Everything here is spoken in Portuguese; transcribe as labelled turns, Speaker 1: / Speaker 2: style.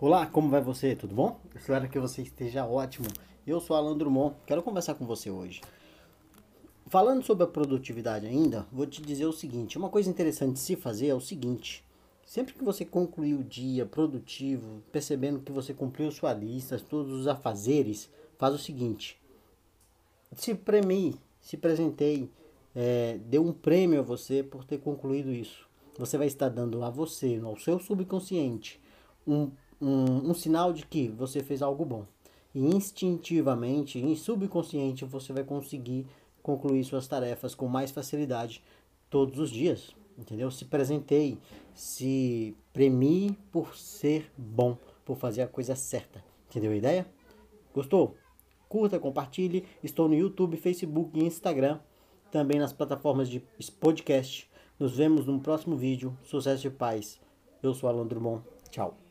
Speaker 1: Olá, como vai você? Tudo bom? Espero que você esteja ótimo. Eu sou Alan Drummond, quero conversar com você hoje. Falando sobre a produtividade ainda, vou te dizer o seguinte: uma coisa interessante de se fazer é o seguinte. Sempre que você concluir o dia produtivo, percebendo que você cumpriu sua lista, todos os afazeres, faz o seguinte: se premie, se presenteie, é, dê um prêmio a você por ter concluído isso. Você vai estar dando a você, ao seu subconsciente, um um, um sinal de que você fez algo bom. E instintivamente, em subconsciente, você vai conseguir concluir suas tarefas com mais facilidade todos os dias. Entendeu? Se presenteie, se premie por ser bom, por fazer a coisa certa. Entendeu a ideia? Gostou? Curta, compartilhe. Estou no YouTube, Facebook e Instagram. Também nas plataformas de podcast. Nos vemos no próximo vídeo. Sucesso e paz. Eu sou Alan Drummond. Tchau.